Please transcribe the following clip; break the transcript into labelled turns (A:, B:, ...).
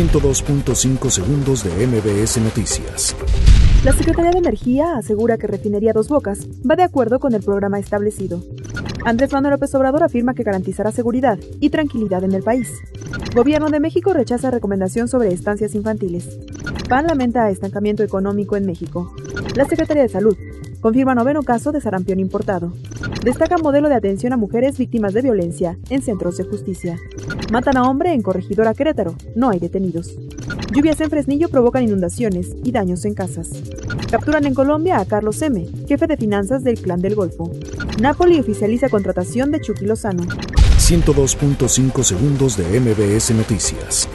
A: 102.5 segundos de MBS Noticias.
B: La Secretaría de Energía asegura que Refinería Dos Bocas va de acuerdo con el programa establecido. Andrés Manuel López Obrador afirma que garantizará seguridad y tranquilidad en el país. Gobierno de México rechaza recomendación sobre estancias infantiles. PAN lamenta estancamiento económico en México. La Secretaría de Salud confirma noveno caso de sarampión importado. Destaca modelo de atención a mujeres víctimas de violencia en centros de justicia. Matan a hombre en Corregidora Querétaro. No hay detenidos. Lluvias en Fresnillo provocan inundaciones y daños en casas. Capturan en Colombia a Carlos M., jefe de finanzas del Clan del Golfo. Napoli oficializa contratación de Chucky Lozano.
A: 102.5 segundos de MBS Noticias.